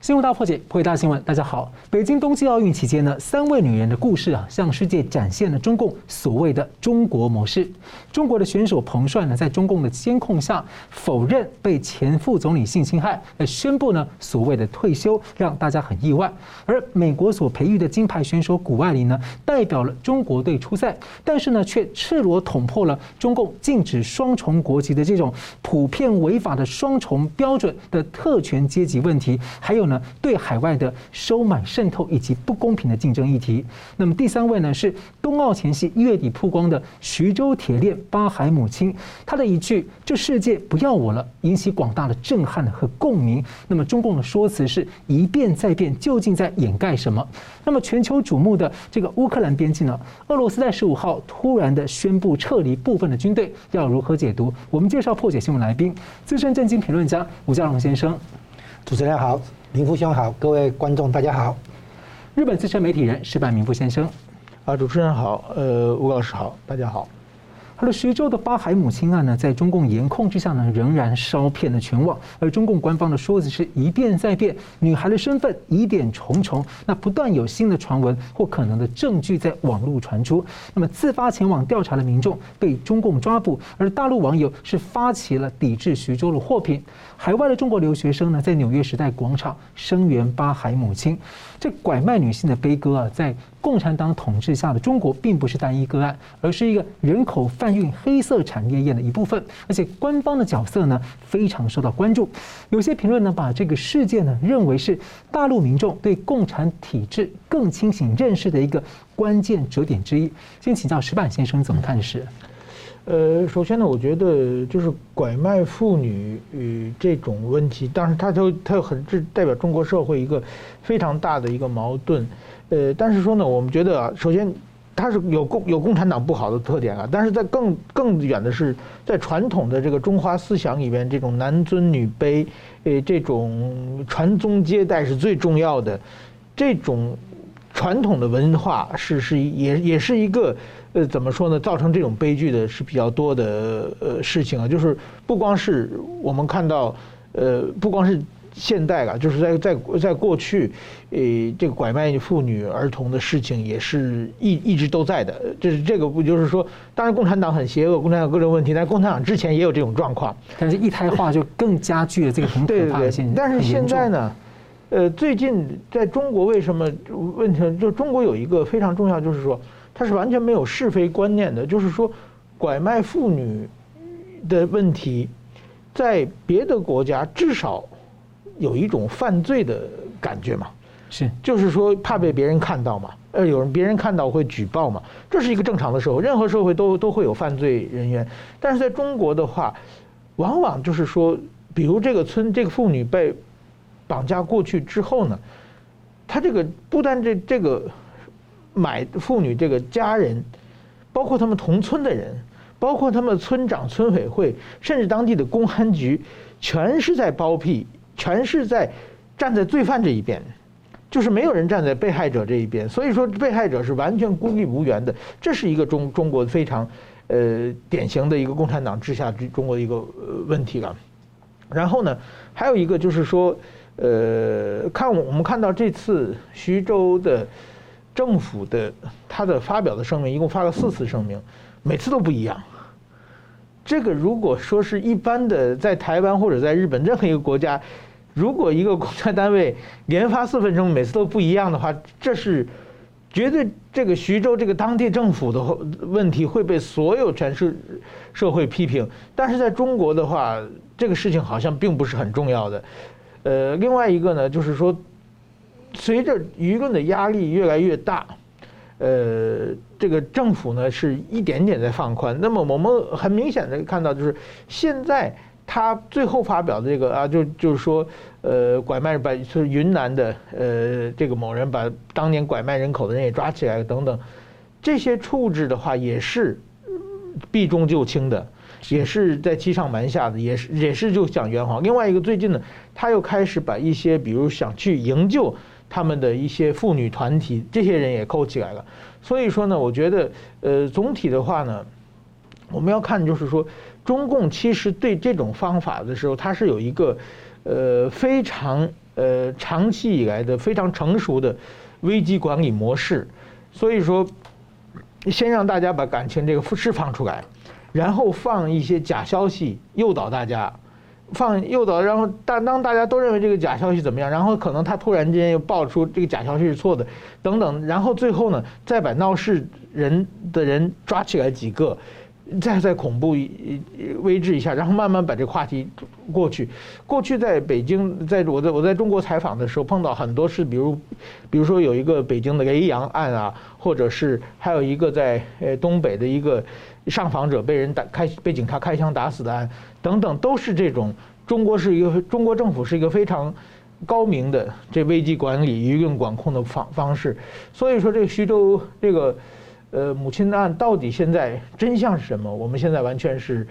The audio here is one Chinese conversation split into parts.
新闻大破解，破解大新闻。大家好，北京冬季奥运期间呢，三位女人的故事啊，向世界展现了中共所谓的“中国模式”。中国的选手彭帅呢，在中共的监控下否认被前副总理性侵害，而宣布呢所谓的退休，让大家很意外。而美国所培育的金牌选手谷爱凌呢，代表了中国队出赛，但是呢，却赤裸捅破了中共禁止双重国籍的这种普遍违法的双重标准的特权阶级问题，还有。呢，对海外的收买渗透以及不公平的竞争议题。那么第三位呢，是冬奥前夕一月底曝光的徐州铁链巴海母亲，她的一句“这世界不要我了”，引起广大的震撼和共鸣。那么中共的说辞是一变再变，究竟在掩盖什么？那么全球瞩目的这个乌克兰边境呢？俄罗斯在十五号突然的宣布撤离部分的军队，要如何解读？我们介绍破解新闻来宾，资深政经评论家吴家龙先生。主持人好。明富兄好，各位观众大家好。日本资深媒体人石板明夫先生，啊，主持人好，呃，吴老师好，大家好。好了，徐州的八海母亲案呢，在中共严控之下呢，仍然烧遍了全网。而中共官方的说辞是一变再变，女孩的身份疑点重重，那不断有新的传闻或可能的证据在网络传出。那么自发前往调查的民众被中共抓捕，而大陆网友是发起了抵制徐州的货品。海外的中国留学生呢，在纽约时代广场声援八海母亲。这拐卖女性的悲歌啊，在共产党统治下的中国，并不是单一个案，而是一个人口贩运黑色产业链的一部分。而且官方的角色呢，非常受到关注。有些评论呢，把这个事件呢，认为是大陆民众对共产体制更清醒认识的一个关键折点之一。先请教石板先生怎么看事？呃，首先呢，我觉得就是拐卖妇女与这种问题，当然它就它很是代表中国社会一个非常大的一个矛盾。呃，但是说呢，我们觉得啊，首先它是有共有共产党不好的特点啊，但是在更更远的是在传统的这个中华思想里边，这种男尊女卑，呃，这种传宗接代是最重要的，这种传统的文化是是也也是一个。呃，怎么说呢？造成这种悲剧的是比较多的呃事情啊，就是不光是我们看到，呃，不光是现代啊，就是在在在过去，呃，这个拐卖妇女儿童的事情也是一一直都在的。这是这个不就是说，当然共产党很邪恶，共产党有各种问题，但是共产党之前也有这种状况。但是一胎化就更加剧了这个很可怕的现象。但是现在呢，呃，最近在中国为什么问题？就中国有一个非常重要，就是说。它是完全没有是非观念的，就是说，拐卖妇女的问题，在别的国家至少有一种犯罪的感觉嘛，是，就是说怕被别人看到嘛，呃，有人别人看到会举报嘛，这是一个正常的社会，任何社会都都会有犯罪人员，但是在中国的话，往往就是说，比如这个村这个妇女被绑架过去之后呢，他这个不但这这个。买妇女这个家人，包括他们同村的人，包括他们村长、村委会，甚至当地的公安局，全是在包庇，全是在站在罪犯这一边，就是没有人站在被害者这一边。所以说，被害者是完全孤立无援的。这是一个中中国非常呃典型的一个共产党治下之中国的一个问题了。然后呢，还有一个就是说，呃，看我们看到这次徐州的。政府的他的发表的声明一共发了四次声明，每次都不一样。这个如果说是一般的，在台湾或者在日本任何一个国家，如果一个公家单位连发四分钟，每次都不一样的话，这是绝对这个徐州这个当地政府的问题会被所有全市社会批评。但是在中国的话，这个事情好像并不是很重要的。呃，另外一个呢，就是说。随着舆论的压力越来越大，呃，这个政府呢是一点点在放宽。那么我们很明显的看到，就是现在他最后发表的这个啊，就就是说，呃，拐卖把是云南的呃这个某人把当年拐卖人口的人也抓起来了等等，这些处置的话也是避重就轻的，也是在欺上瞒下的，也是也是就讲圆谎。另外一个最近呢，他又开始把一些比如想去营救。他们的一些妇女团体，这些人也扣起来了。所以说呢，我觉得，呃，总体的话呢，我们要看就是说，中共其实对这种方法的时候，它是有一个，呃，非常呃长期以来的非常成熟的危机管理模式，所以说，先让大家把感情这个释放出来，然后放一些假消息诱导大家。放诱导，然后但当大家都认为这个假消息怎么样，然后可能他突然间又爆出这个假消息是错的，等等，然后最后呢，再把闹事人的人抓起来几个，再再恐怖威制一下，然后慢慢把这个话题过去。过去在北京，在我在我在中国采访的时候碰到很多事，比如，比如说有一个北京的雷洋案啊，或者是还有一个在呃东北的一个。上访者被人打开，被警察开枪打死的案等等，都是这种。中国是一个中国政府是一个非常高明的这危机管理、舆论管控的方方式。所以说，这个徐州这个呃母亲的案到底现在真相是什么？我们现在完全是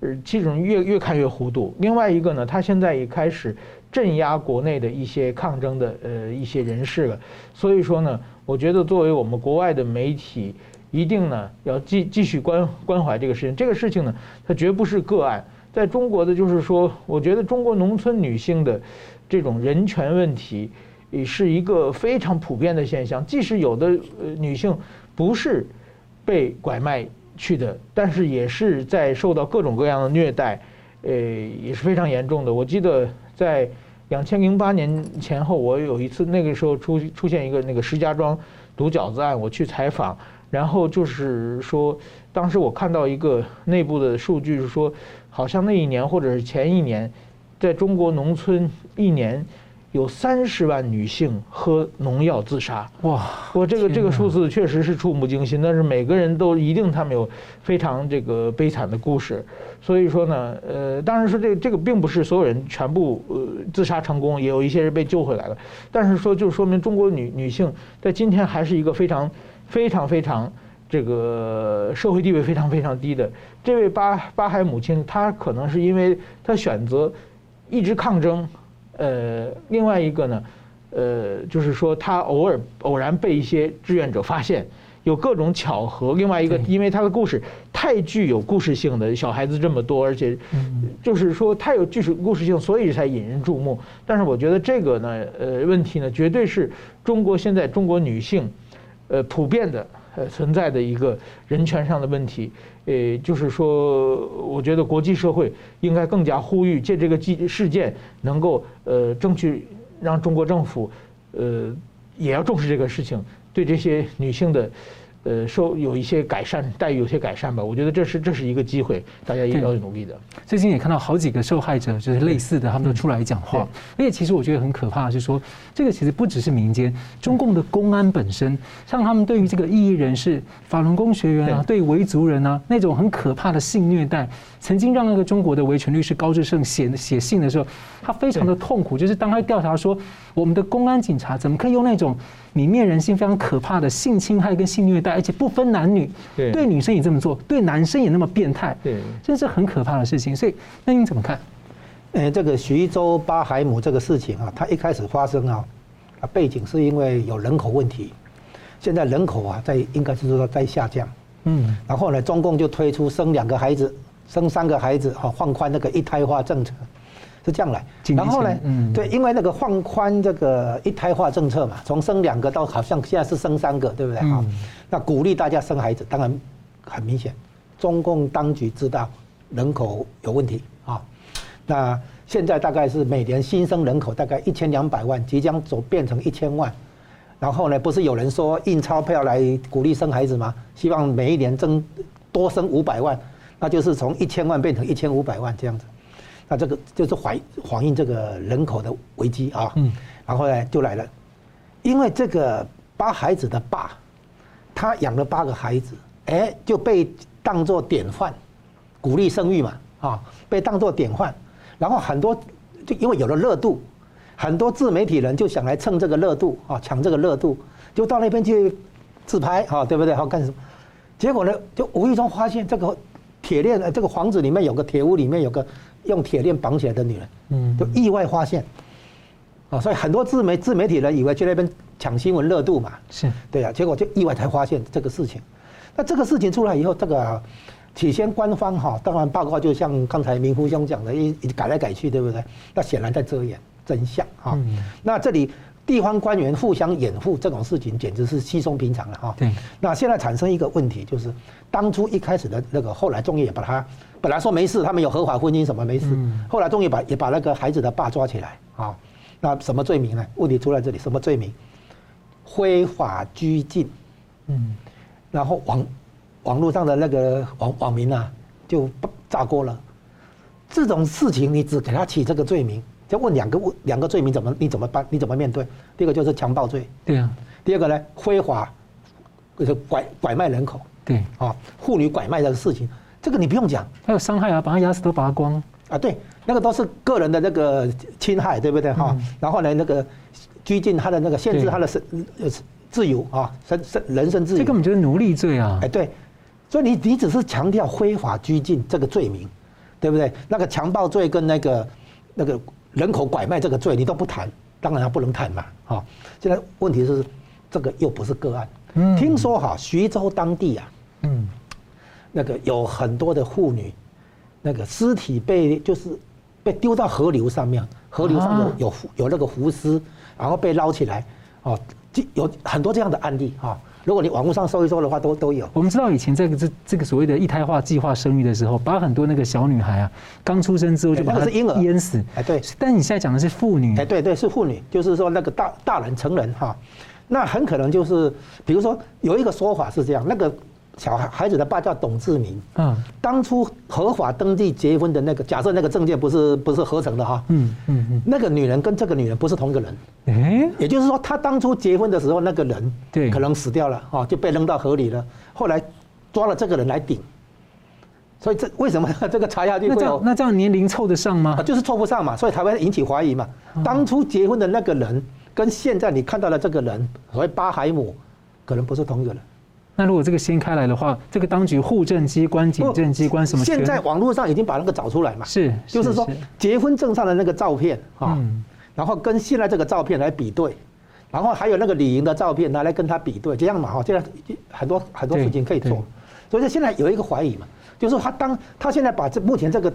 呃这种越越看越糊涂。另外一个呢，他现在也开始镇压国内的一些抗争的呃一些人士了。所以说呢，我觉得作为我们国外的媒体。一定呢要继继续关关怀这个事情，这个事情呢，它绝不是个案。在中国的就是说，我觉得中国农村女性的这种人权问题，也是一个非常普遍的现象。即使有的呃女性不是被拐卖去的，但是也是在受到各种各样的虐待，呃也是非常严重的。我记得在两千零八年前后，我有一次那个时候出出现一个那个石家庄毒饺子案，我去采访。然后就是说，当时我看到一个内部的数据是说，好像那一年或者是前一年，在中国农村一年有三十万女性喝农药自杀。哇！我这个这个数字确实是触目惊心，但是每个人都一定他们有非常这个悲惨的故事。所以说呢，呃，当然说这个这个并不是所有人全部呃自杀成功，也有一些人被救回来了。但是说就说明中国女女性在今天还是一个非常。非常非常这个社会地位非常非常低的这位巴巴海母亲，她可能是因为她选择一直抗争，呃，另外一个呢，呃，就是说他偶尔偶然被一些志愿者发现，有各种巧合。另外一个，因为他的故事太具有故事性的，小孩子这么多，而且就是说太有具故事性，所以才引人注目。但是我觉得这个呢，呃，问题呢，绝对是中国现在中国女性。呃，普遍的呃存在的一个人权上的问题，呃，就是说，我觉得国际社会应该更加呼吁，借这个事事件能够呃争取让中国政府呃也要重视这个事情，对这些女性的。呃，受有一些改善，待遇有些改善吧。我觉得这是这是一个机会，大家也要努力的。最近也看到好几个受害者，就是类似的，他们都出来讲话。而且其实我觉得很可怕，就是说这个其实不只是民间，中共的公安本身，像他们对于这个异议人士、法轮功学员啊，对维族人啊那种很可怕的性虐待，曾经让那个中国的维权律师高志胜写写信的时候，他非常的痛苦，就是当他调查说我们的公安警察怎么可以用那种。泯灭人性非常可怕的性侵害跟性虐待，而且不分男女，对女生也这么做，对男生也那么变态，对，这是很可怕的事情。所以，那您怎么看？呃，这个徐州巴海姆这个事情啊，它一开始发生啊，啊，背景是因为有人口问题，现在人口啊在应该是说在下降，嗯，然后呢，中共就推出生两个孩子，生三个孩子，哈，放宽那个一胎化政策。是这样来，然后呢，嗯，对，因为那个放宽这个一胎化政策嘛，从生两个到好像现在是生三个，对不对？哈，那鼓励大家生孩子，当然很明显，中共当局知道人口有问题啊。那现在大概是每年新生人口大概一千两百万，即将走变成一千万。然后呢，不是有人说印钞票来鼓励生孩子吗？希望每一年增多生五百万，那就是从一千万变成一千五百万这样子。那这个就是反反映这个人口的危机啊，嗯，然后呢就来了，因为这个八孩子的爸，他养了八个孩子，哎，就被当作典范，鼓励生育嘛，啊，被当作典范，然后很多就因为有了热度，很多自媒体人就想来蹭这个热度啊，抢这个热度，就到那边去自拍啊，对不对？好干什么？结果呢，就无意中发现这个铁链，这个房子里面有个铁屋里面有个。用铁链绑起来的女人，嗯，就意外发现，啊，所以很多自媒自媒体人以为去那边抢新闻热度嘛，是对啊，结果就意外才发现这个事情。那这个事情出来以后，这个起先官方哈，当然报告就像刚才明夫兄讲的，一改来改去，对不对？那显然在遮掩，真相哈。那这里地方官员互相掩护这种事情，简直是稀松平常了哈。对。那现在产生一个问题，就是当初一开始的那个，后来中医也把他本来说没事，他们有合法婚姻什么没事，后来终于把也把那个孩子的爸抓起来啊。那什么罪名呢？问题出在这里，什么罪名？非法拘禁。嗯。然后网网络上的那个网网民啊，就炸锅了。这种事情你只给他起这个罪名，就问两个问两个罪名怎么你怎么办？你怎么面对？第一个就是强暴罪。对啊。第二个呢，非法就是拐拐卖人口。对。啊，妇女拐卖的事情，这个你不用讲。还有伤害啊，把他牙齿都拔光。啊，对。那个都是个人的那个侵害，对不对哈？嗯、然后呢，那个拘禁他的那个限制他的生呃自由啊，生生人身自由。这根本就是奴隶罪啊！哎，对，所以你你只是强调非法拘禁这个罪名，对不对？那个强暴罪跟那个那个人口拐卖这个罪你都不谈，当然他不能谈嘛，哈。现在问题是这个又不是个案，嗯、听说哈徐州当地啊，嗯，那个有很多的妇女，那个尸体被就是。被丢到河流上面，河流上有有有那个浮尸，然后被捞起来，哦，有很多这样的案例哈。如果你网络上搜一搜的话，都都有。我们知道以前这个这这个所谓的一胎化计划生育的时候，把很多那个小女孩啊，刚出生之后就把她婴儿淹死。哎，对。但你现在讲的是妇女。哎，对对，是妇女，就是说那个大大人成人哈，那很可能就是，比如说有一个说法是这样，那个。小孩孩子的爸叫董志明，嗯，当初合法登记结婚的那个，假设那个证件不是不是合成的哈，嗯嗯嗯，那个女人跟这个女人不是同一个人，哎，也就是说他当初结婚的时候那个人，对，可能死掉了哈，就被扔到河里了，后来抓了这个人来顶，所以这为什么 这个查下去会有？那这样那这样年龄凑得上吗？就是凑不上嘛，所以才会引起怀疑嘛。当初结婚的那个人跟现在你看到的这个人，所谓巴海姆，可能不是同一个人。那如果这个掀开来的话，这个当局户政机关、警政机关什么？现在网络上已经把那个找出来嘛？是，就是说结婚证上的那个照片啊，然后跟现在这个照片来比对，然后还有那个李莹的照片拿来跟他比对，这样嘛哈，现在很多很多事情可以做，所以说现在有一个怀疑嘛，就是他当他现在把这目前这个。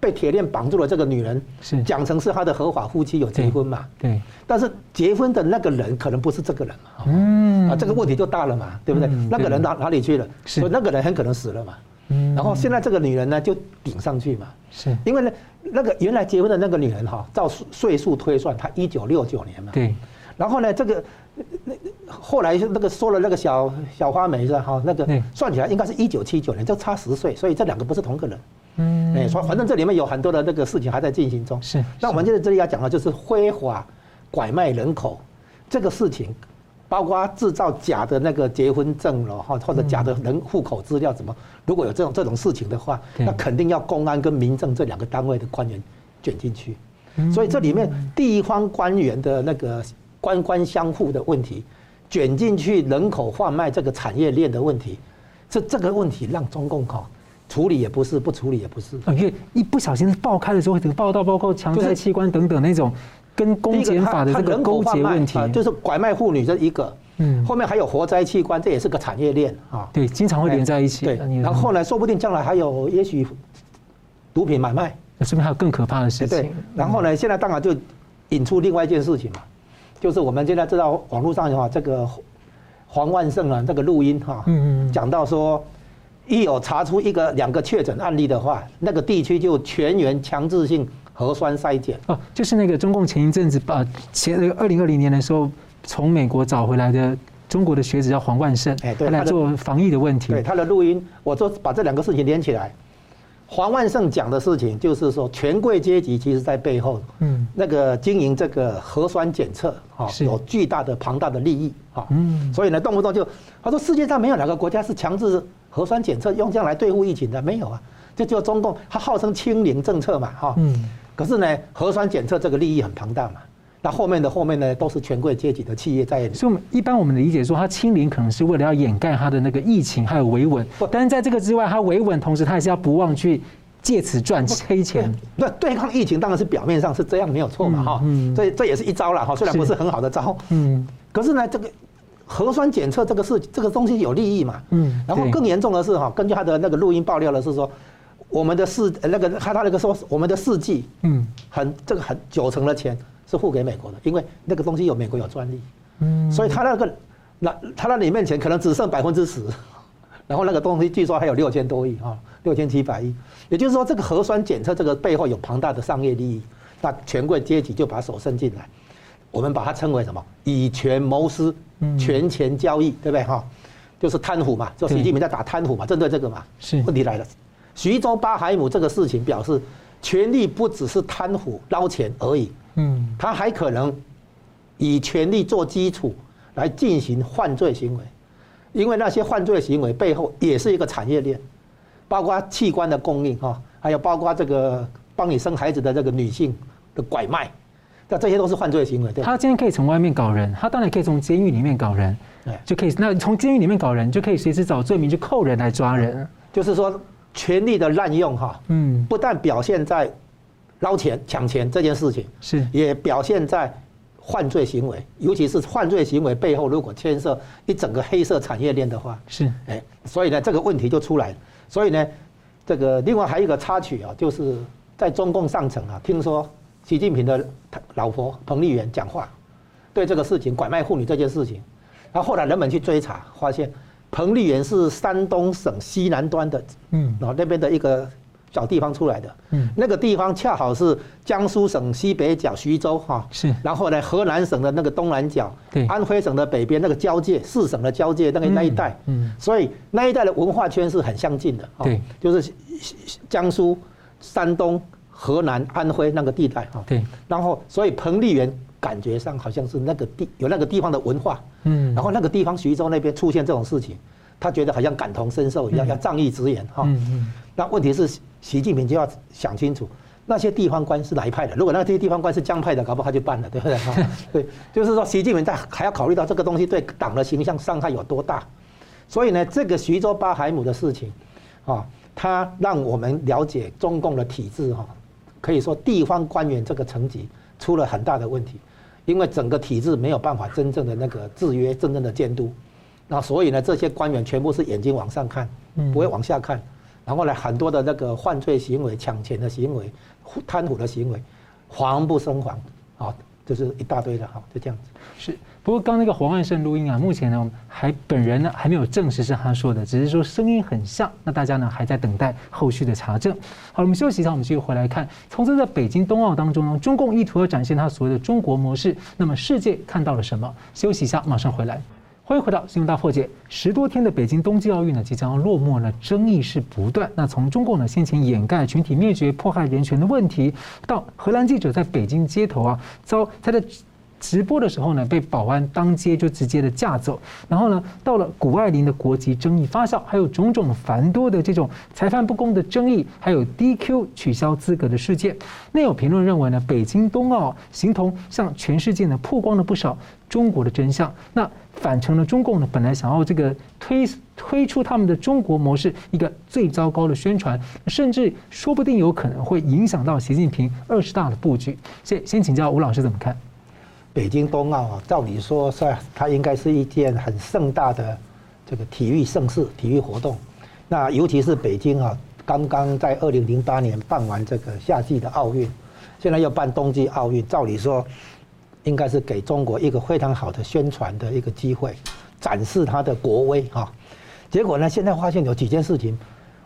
被铁链绑住了这个女人，是讲成是他的合法夫妻有结婚嘛？对。但是结婚的那个人可能不是这个人嘛？嗯。啊，这个问题就大了嘛，对不对？那个人哪哪里去了？所以那个人很可能死了嘛。嗯。然后现在这个女人呢，就顶上去嘛。是。因为呢，那个原来结婚的那个女人哈，照岁数推算，她一九六九年嘛。对。然后呢，这个那后来那个说了那个小小花梅是吧？哈，那个算起来应该是一九七九年，就差十岁，所以这两个不是同个人。嗯，哎，说反正这里面有很多的那个事情还在进行中。是，那我们现在这里要讲的就是非法拐卖人口这个事情，包括制造假的那个结婚证了哈，或者假的人户口资料怎么？如果有这种这种事情的话，那肯定要公安跟民政这两个单位的官员卷进去。所以这里面地方官员的那个官官相护的问题，卷进去人口贩卖这个产业链的问题，这这个问题让中共考。处理也不是，不处理也不是。因为一不小心爆开的时候，这个报道包括强摘器官等等那种，跟公检法的这个勾结问题，就是拐卖妇女这一个，嗯，后面还有活摘器官，这也是个产业链啊。对，经常会连在一起。对，然后后来说不定将来还有，也许毒品买卖，那说明还有更可怕的事情。对，然后呢，现在当然就引出另外一件事情嘛，就是我们现在知道网络上哈，这个黄万胜啊，这个录音哈，嗯嗯，讲到说。一有查出一个两个确诊案例的话，那个地区就全员强制性核酸筛检。哦，就是那个中共前一阵子把前那个二零二零年的时候从美国找回来的中国的学者叫黄万胜，哎，对，他来做防疫的问题。对他的录音，我就把这两个事情连起来。黄万胜讲的事情就是说，权贵阶级其实在背后，嗯，那个经营这个核酸检测，哈，有巨大的庞大的利益，哈，嗯，所以呢，动不动就他说世界上没有哪个国家是强制。核酸检测用这样来对付疫情的没有啊？就就中共，他号称清零政策嘛，哈。嗯。可是呢，核酸检测这个利益很庞大嘛。那后面的后面呢，都是权贵阶级的企业在。所以，我们一般我们的理解说，他清零可能是为了要掩盖他的那个疫情还有维稳。但是在这个之外，他维稳，同时他还是要不忘去借此赚黑钱。那 对抗疫情当然是表面上是这样没有错嘛，哈。嗯。这这也是一招了哈，虽然不是很好的招。嗯。可是呢，这个。核酸检测这个事，这个东西有利益嘛？嗯。然后更严重的是哈，根据他的那个录音爆料的是说，我们的事那个他他那个说我们的世纪，嗯，很这个很九成的钱是付给美国的，因为那个东西有美国有专利，嗯，所以他那个那他那里面钱可能只剩百分之十，然后那个东西据说还有六千多亿啊，六千七百亿，也就是说这个核酸检测这个背后有庞大的商业利益，那权贵阶级就把手伸进来，我们把它称为什么？以权谋私，权钱交易，对不对哈？就是贪腐嘛，就习近平在打贪腐嘛，针对这个嘛，是问题来了。徐州八海姆这个事情表示，权力不只是贪腐捞钱而已，嗯，他还可能以权力做基础来进行犯罪行为，因为那些犯罪行为背后也是一个产业链，包括器官的供应哈，还有包括这个帮你生孩子的这个女性的拐卖，那这些都是犯罪行为。对，他今天可以从外面搞人，他当然可以从监狱里面搞人，对，就可以。那从监狱里面搞人，就可以随时找罪名去扣人来抓人，就是说。权力的滥用，哈，嗯，不但表现在捞钱抢钱这件事情，是，也表现在犯罪行为，尤其是犯罪行为背后如果牵涉一整个黑色产业链的话，是，哎，所以呢，这个问题就出来了。所以呢，这个另外还有一个插曲啊，就是在中共上层啊，听说习近平的老婆彭丽媛讲话，对这个事情拐卖妇女这件事情，然后后来人们去追查，发现。彭丽媛是山东省西南端的，嗯，然后那边的一个小地方出来的，嗯，那个地方恰好是江苏省西北角徐州哈，是，然后呢，河南省的那个东南角，对，安徽省的北边那个交界，四省的交界那个那一带，嗯，所以那一带的文化圈是很相近的，对，就是江苏、山东、河南、安徽那个地带哈，对，然后所以彭丽媛。感觉上好像是那个地有那个地方的文化，嗯，然后那个地方徐州那边出现这种事情，他觉得好像感同身受一样，要仗义执言哈。嗯，那问题是习近平就要想清楚，那些地方官是哪一派的？如果那些地方官是江派的，搞不好他就办了，对不对？对，就是说习近平在还要考虑到这个东西对党的形象伤害有多大。所以呢，这个徐州八海姆的事情，啊，他让我们了解中共的体制哈，可以说地方官员这个层级出了很大的问题。因为整个体制没有办法真正的那个制约，真正的监督，那所以呢，这些官员全部是眼睛往上看，不会往下看，然后呢，很多的那个犯罪行为、抢钱的行为、贪腐的行为，防不胜防，啊，就是一大堆的哈，就这样子。是。不过刚那个黄万胜录音啊，目前呢还本人呢还没有证实是他说的，只是说声音很像。那大家呢还在等待后续的查证。好，我们休息一下，我们继续回来看。从这在北京冬奥当中呢，中共意图要展现他所谓的中国模式，那么世界看到了什么？休息一下，马上回来。欢迎回到新闻大破解。十多天的北京冬季奥运呢即将落幕了，争议是不断。那从中共呢先前掩盖群体灭绝、迫害人权的问题，到荷兰记者在北京街头啊遭他的。直播的时候呢，被保安当街就直接的架走，然后呢，到了谷爱凌的国籍争议发酵，还有种种繁多的这种裁判不公的争议，还有 DQ 取消资格的事件。那有评论认为呢，北京冬奥形同向全世界呢曝光了不少中国的真相，那反成了中共呢本来想要这个推推出他们的中国模式一个最糟糕的宣传，甚至说不定有可能会影响到习近平二十大的布局。先先请教吴老师怎么看？北京冬奥啊，照理说是它应该是一件很盛大的这个体育盛事、体育活动。那尤其是北京啊，刚刚在二零零八年办完这个夏季的奥运，现在要办冬季奥运，照理说应该是给中国一个非常好的宣传的一个机会，展示它的国威啊。结果呢，现在发现有几件事情，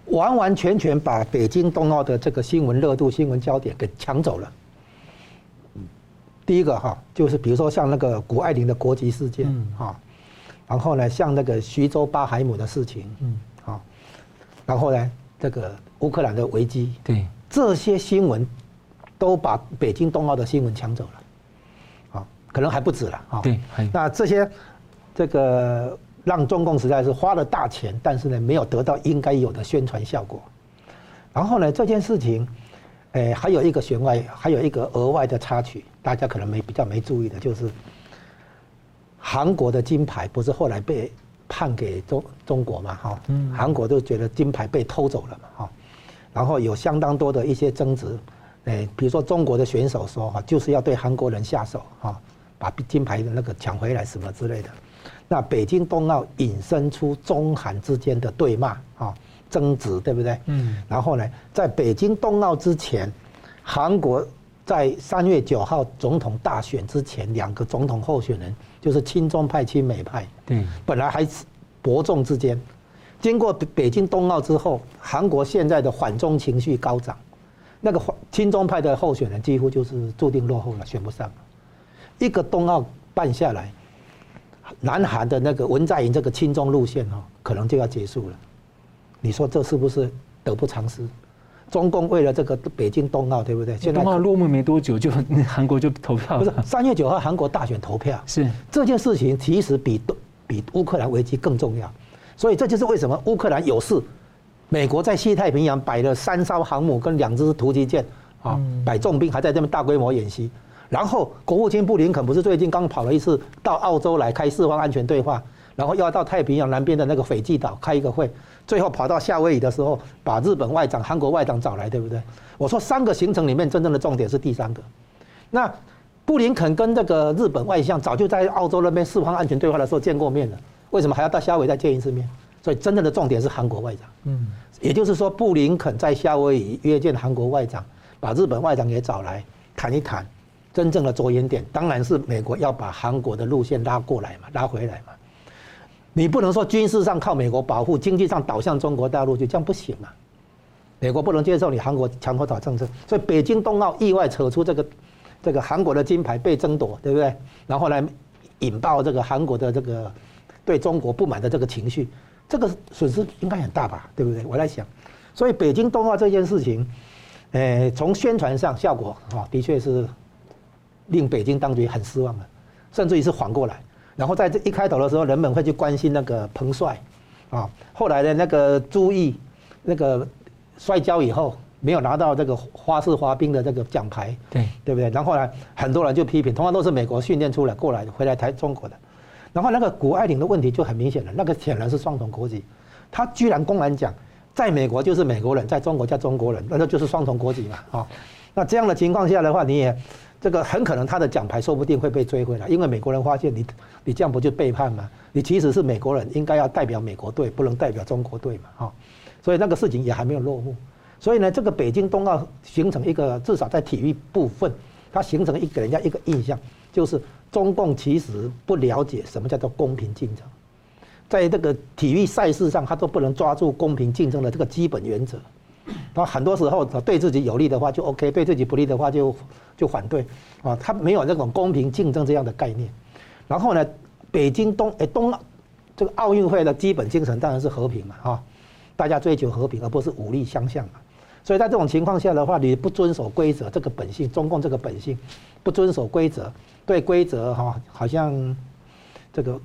完完全全把北京冬奥的这个新闻热度、新闻焦点给抢走了。第一个哈，就是比如说像那个谷爱凌的国籍事件哈，然后呢，像那个徐州巴海姆的事情，嗯，好，然后呢，这个乌克兰的危机，对，这些新闻都把北京冬奥的新闻抢走了，啊，可能还不止了啊。对，那这些这个让中共实在是花了大钱，但是呢，没有得到应该有的宣传效果。然后呢，这件事情，诶，还有一个弦外，还有一个额外的插曲。大家可能没比较没注意的，就是韩国的金牌不是后来被判给中中国嘛？哈，韩国都觉得金牌被偷走了嘛？哈，然后有相当多的一些争执，诶，比如说中国的选手说哈，就是要对韩国人下手哈，把金牌的那个抢回来什么之类的。那北京冬奥引申出中韩之间的对骂啊，争执，对不对？嗯。然后呢，在北京冬奥之前，韩国在三月九号总统大选之前，两个总统候选人就是亲中派、亲美派，对，本来还是伯仲之间。经过北京冬奥之后，韩国现在的反中情绪高涨，那个亲中派的候选人几乎就是注定落后了，选不上。一个冬奥办下来，南韩的那个文在寅这个亲中路线哦，可能就要结束了。你说这是不是得不偿失？中共为了这个北京冬奥，对不对？现在冬奥落幕没多久，就韩国就投票了。不是三月九号韩国大选投票，是这件事情其实比比乌克兰危机更重要。所以这就是为什么乌克兰有事，美国在西太平洋摆了三艘航母跟两支突击舰，啊，摆重兵还在这边大规模演习。然后国务卿布林肯不是最近刚跑了一次到澳洲来开四方安全对话，然后又要到太平洋南边的那个斐济岛开一个会，最后跑到夏威夷的时候，把日本外长、韩国外长找来，对不对？我说三个行程里面真正的重点是第三个。那布林肯跟这个日本外相早就在澳洲那边四方安全对话的时候见过面了。为什么还要到夏威夷再见一次面？所以真正的重点是韩国外长。嗯，也就是说，布林肯在夏威夷约见韩国外长，把日本外长也找来谈一谈。真正的着眼点当然是美国要把韩国的路线拉过来嘛，拉回来嘛。你不能说军事上靠美国保护，经济上倒向中国大陆，就这样不行嘛。美国不能接受你韩国墙头草政策，所以北京冬奥意外扯出这个这个韩国的金牌被争夺，对不对？然后来引爆这个韩国的这个。对中国不满的这个情绪，这个损失应该很大吧，对不对？我在想，所以北京冬奥这件事情，呃，从宣传上效果啊，的确是令北京当局很失望的，甚至于是反过来。然后在这一开头的时候，人们会去关心那个彭帅啊，后来的那个朱毅那个摔跤以后没有拿到这个花式滑冰的这个奖牌，对对不对？然后呢，很多人就批评，同样都是美国训练出来过来回来台中国的。然后那个谷爱凌的问题就很明显了，那个显然是双重国籍，他居然公然讲，在美国就是美国人，在中国叫中国人，那就是双重国籍嘛，啊，那这样的情况下的话，你也这个很可能他的奖牌说不定会被追回来，因为美国人发现你你这样不就背叛吗？你其实是美国人，应该要代表美国队，不能代表中国队嘛，哈，所以那个事情也还没有落幕，所以呢，这个北京冬奥形成一个至少在体育部分，它形成一个人家一个印象就是。中共其实不了解什么叫做公平竞争，在这个体育赛事上，他都不能抓住公平竞争的这个基本原则。他很多时候对自己有利的话就 OK，对自己不利的话就就反对啊。他没有那种公平竞争这样的概念。然后呢，北京冬诶冬这个奥运会的基本精神当然是和平嘛啊，大家追求和平而不是武力相向嘛。所以在这种情况下的话，你不遵守规则，这个本性，中共这个本性不遵守规则。对规则哈，好像这个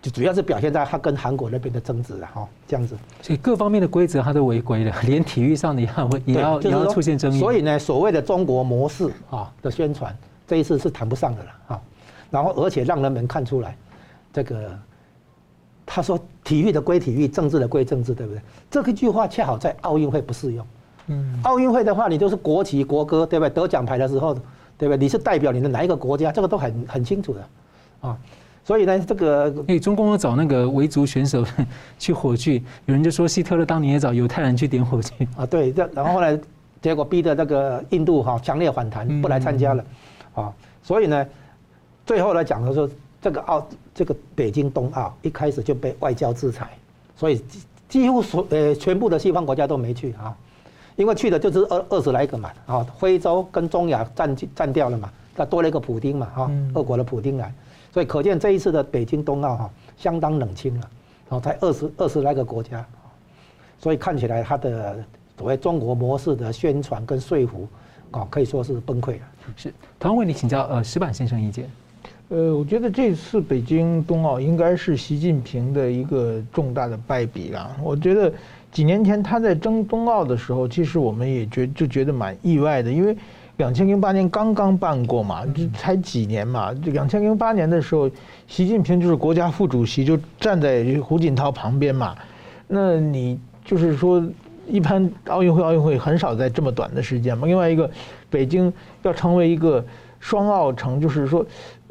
就主要是表现在他跟韩国那边的争执了哈，这样子。所以各方面的规则他都违规了，连体育上的也会也要也要出现争议。所以呢，所谓的中国模式啊的宣传，这一次是谈不上的了啊。然后而且让人们看出来，这个他说体育的归体育，政治的归政治，对不对？这个句话恰好在奥运会不适用。嗯，奥运会的话，你就是国旗国歌，对不对？得奖牌的时候。对不对？你是代表你的哪一个国家？这个都很很清楚的，啊，所以呢，这个诶，中共要找那个维族选手 去火炬，有人就说希特勒当年也找犹太人去点火炬。啊，对，这然后后来结果逼得那个印度哈强烈反弹，不来参加了，啊，所以呢，最后来讲的说，这个奥这个北京冬奥一开始就被外交制裁，所以几乎所呃全部的西方国家都没去啊。因为去的就是二二十来个嘛，啊，非洲跟中亚占占掉了嘛，再多了一个普丁嘛，哈，俄国的普丁来，所以可见这一次的北京冬奥哈相当冷清了，然后才二十二十来个国家，所以看起来它的所谓中国模式的宣传跟说服，啊，可以说是崩溃了。是，同样为你请教呃石板先生意见，呃，我觉得这次北京冬奥应该是习近平的一个重大的败笔啊，我觉得。几年前他在争冬奥的时候，其实我们也觉就觉得蛮意外的，因为两千零八年刚刚办过嘛，就才几年嘛。就两千零八年的时候，习近平就是国家副主席，就站在胡锦涛旁边嘛。那你就是说，一般奥运会奥运会很少在这么短的时间嘛。另外一个，北京要成为一个双奥城，就是说，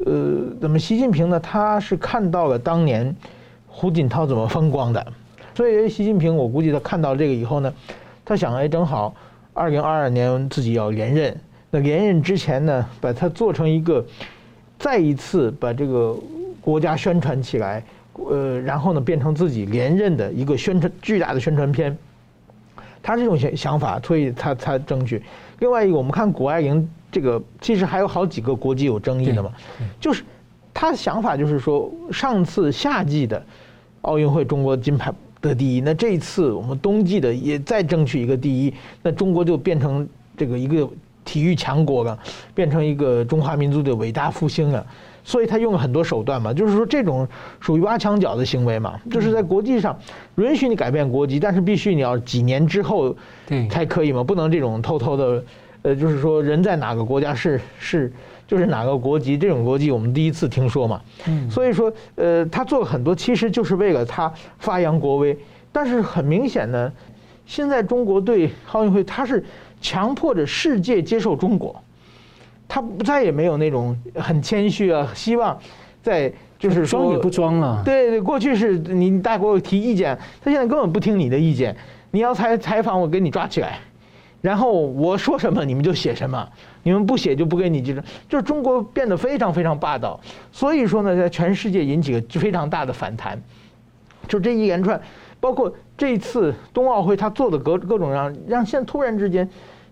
呃，那么习近平呢，他是看到了当年胡锦涛怎么风光的。所以习近平我估计他看到这个以后呢，他想哎正好二零二二年自己要连任，那连任之前呢，把它做成一个再一次把这个国家宣传起来，呃，然后呢变成自己连任的一个宣传巨大的宣传片。他这种想想法，所以他他争取。另外一个，我们看谷爱凌这个，其实还有好几个国际有争议的嘛，就是他的想法就是说，上次夏季的奥运会中国金牌得第一，那这一次我们冬季的也再争取一个第一，那中国就变成这个一个体育强国了，变成一个中华民族的伟大复兴了。所以他用了很多手段嘛，就是说这种属于挖墙脚的行为嘛，就是在国际上允许你改变国籍，但是必须你要几年之后才可以嘛，不能这种偷偷的，呃，就是说人在哪个国家是是就是哪个国籍，这种国籍我们第一次听说嘛。所以说，呃，他做了很多，其实就是为了他发扬国威。但是很明显呢，现在中国对奥运会，他是强迫着世界接受中国。他再也没有那种很谦虚啊，希望在就是说装也不装了。对对，过去是你大国提意见，他现在根本不听你的意见。你要采采访，我给你抓起来，然后我说什么你们就写什么，你们不写就不给你记者。就是中国变得非常非常霸道，所以说呢，在全世界引起了非常大的反弹。就这一连串，包括这一次冬奥会，他做的各各种让让现在突然之间。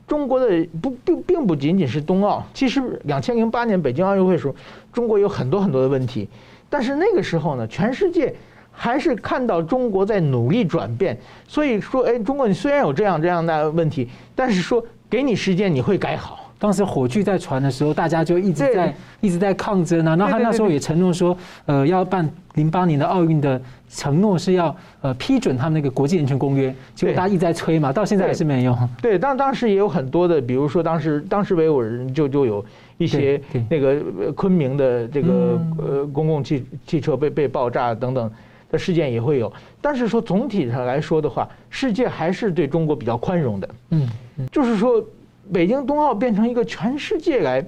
中国的不并并不仅仅是冬奥，其实两千零八年北京奥运会的时候，中国有很多很多的问题，但是那个时候呢，全世界还是看到中国在努力转变，所以说，哎，中国你虽然有这样这样的问题，但是说给你时间你会改好。当时火炬在传的时候，大家就一直在一直在抗争呢。那他那时候也承诺说，呃，要办零八年的奥运的承诺是要呃批准他们那个国际人权公约，结果大家一直在催嘛，到现在还是没有。对，当当时也有很多的，比如说当时当时维吾尔人就就有一些那个昆明的这个呃公共汽汽车被被爆炸等等的事件也会有。但是说总体上来说的话，世界还是对中国比较宽容的。嗯，就是说。北京冬奥变成一个全世界来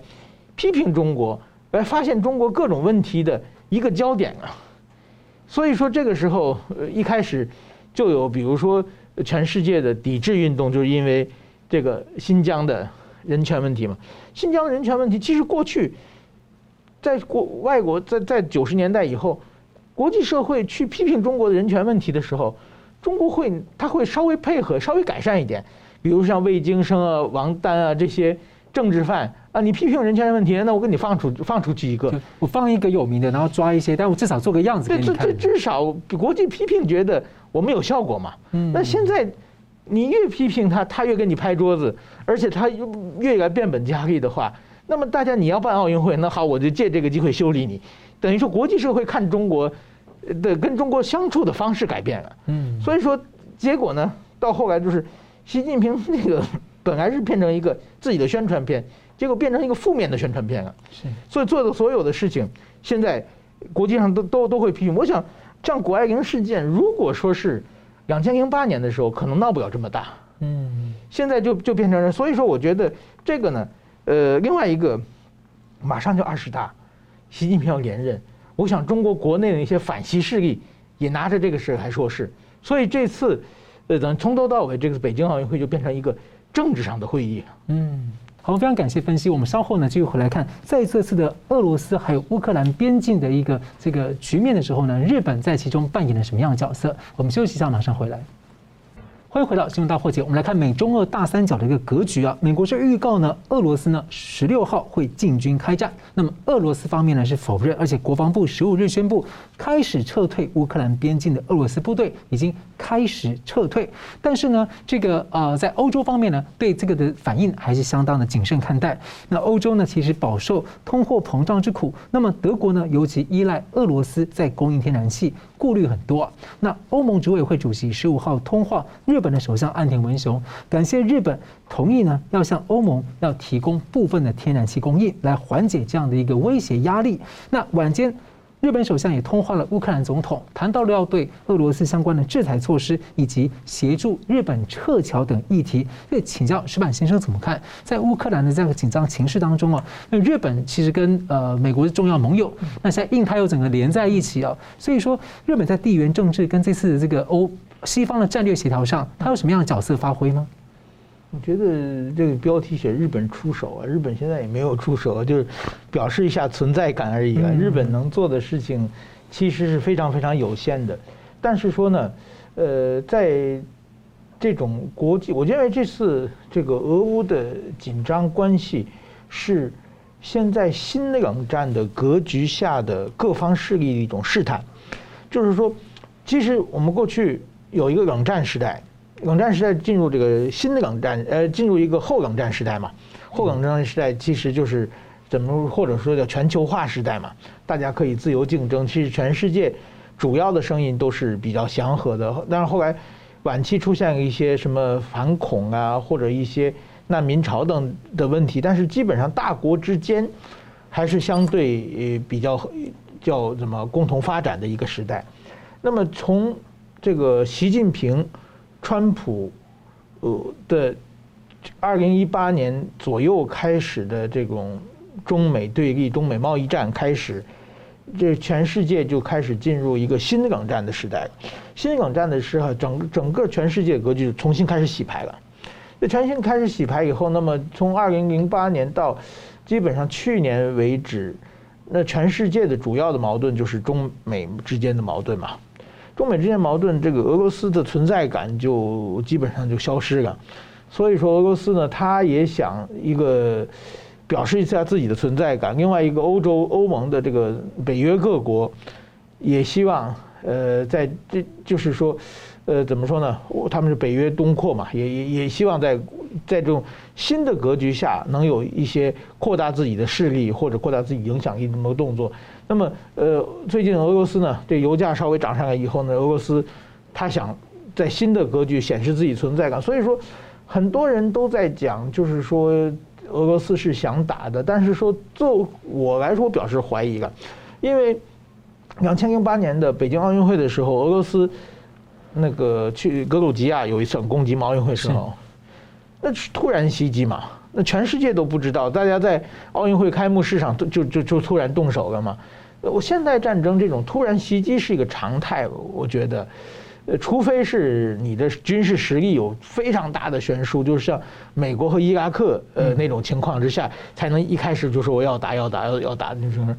批评中国、来发现中国各种问题的一个焦点啊！所以说这个时候，呃，一开始就有，比如说全世界的抵制运动，就是因为这个新疆的人权问题嘛。新疆人权问题其实过去在国外国在在九十年代以后，国际社会去批评中国的人权问题的时候，中国会他会稍微配合，稍微改善一点。比如像魏京生啊、王丹啊这些政治犯啊，你批评人权的问题，那我给你放出放出去一个，我放一个有名的，然后抓一些，但我至少做个样子给你看。这这至少国际批评觉得我们有效果嘛。嗯。那现在你越批评他，他越跟你拍桌子，而且他越来变本加厉的话，那么大家你要办奥运会，那好，我就借这个机会修理你。等于说国际社会看中国的跟中国相处的方式改变了。嗯。所以说结果呢，到后来就是。习近平那个本来是变成一个自己的宣传片，结果变成一个负面的宣传片了。是，所以做的所有的事情，现在国际上都都都会批评。我想，像谷爱凌事件，如果说是两千零八年的时候，可能闹不了这么大。嗯，现在就就变成，所以说我觉得这个呢，呃，另外一个，马上就二十大，习近平要连任，我想中国国内的一些反习势力也拿着这个事来说事，所以这次。呃，咱从头到尾，这个北京奥运会就变成一个政治上的会议。嗯，我们，非常感谢分析。我们稍后呢，继续回来看，在这次的俄罗斯还有乌克兰边境的一个这个局面的时候呢，日本在其中扮演了什么样的角色？我们休息一下，马上回来。欢迎回到新闻大破解。我们来看美中俄大三角的一个格局啊。美国是预告呢，俄罗斯呢十六号会进军开战。那么俄罗斯方面呢是否认，而且国防部十五日宣布开始撤退乌克兰边境的俄罗斯部队已经开始撤退。但是呢，这个呃在欧洲方面呢，对这个的反应还是相当的谨慎看待。那欧洲呢其实饱受通货膨胀之苦。那么德国呢尤其依赖俄罗斯在供应天然气，顾虑很多。那欧盟执委会主席十五号通话日。本的首相岸田文雄感谢日本同意呢，要向欧盟要提供部分的天然气供应，来缓解这样的一个威胁压力。那晚间，日本首相也通话了乌克兰总统，谈到了要对俄罗斯相关的制裁措施以及协助日本撤侨等议题。所以请教石板先生怎么看？在乌克兰的这样紧张情势当中啊，那日本其实跟呃美国是重要盟友，那现在印太又整个连在一起啊，所以说日本在地缘政治跟这次的这个欧西方的战略协调上，它有什么样的角色发挥吗？我觉得这个标题写日本出手啊，日本现在也没有出手，就是表示一下存在感而已啊。日本能做的事情其实是非常非常有限的，但是说呢，呃，在这种国际，我认为这次这个俄乌的紧张关系是现在新冷战的格局下的各方势力的一种试探，就是说，其实我们过去有一个冷战时代。冷战时代进入这个新的冷战，呃，进入一个后冷战时代嘛。后冷战时代其实就是怎么或者说叫全球化时代嘛，大家可以自由竞争。其实全世界主要的声音都是比较祥和的。但是后来晚期出现了一些什么反恐啊，或者一些难民潮等的问题。但是基本上大国之间还是相对呃比较叫怎么共同发展的一个时代。那么从这个习近平。川普，呃的，二零一八年左右开始的这种中美对立、中美贸易战开始，这全世界就开始进入一个新的冷战的时代。新冷战的时候，整整个全世界格局重新开始洗牌了。那全新开始洗牌以后，那么从二零零八年到基本上去年为止，那全世界的主要的矛盾就是中美之间的矛盾嘛。中美之间矛盾，这个俄罗斯的存在感就基本上就消失了。所以说，俄罗斯呢，他也想一个表示一下自己的存在感。另外一个，欧洲欧盟的这个北约各国也希望，呃，在这就是说，呃，怎么说呢？他们是北约东扩嘛，也也也希望在在这种新的格局下，能有一些扩大自己的势力或者扩大自己影响力的这么个动作。那么，呃，最近俄罗斯呢，这油价稍微涨上来以后呢，俄罗斯他想在新的格局显示自己存在感，所以说很多人都在讲，就是说俄罗斯是想打的，但是说就我来说，表示怀疑了，因为两千零八年的北京奥运会的时候，俄罗斯那个去格鲁吉亚有一场攻击奥运会时候，那是突然袭击嘛，那全世界都不知道，大家在奥运会开幕式上就就就突然动手了嘛。我现代战争这种突然袭击是一个常态，我觉得，呃，除非是你的军事实力有非常大的悬殊，就是像美国和伊拉克呃那种情况之下，才能一开始就说我要打要打要要打那种。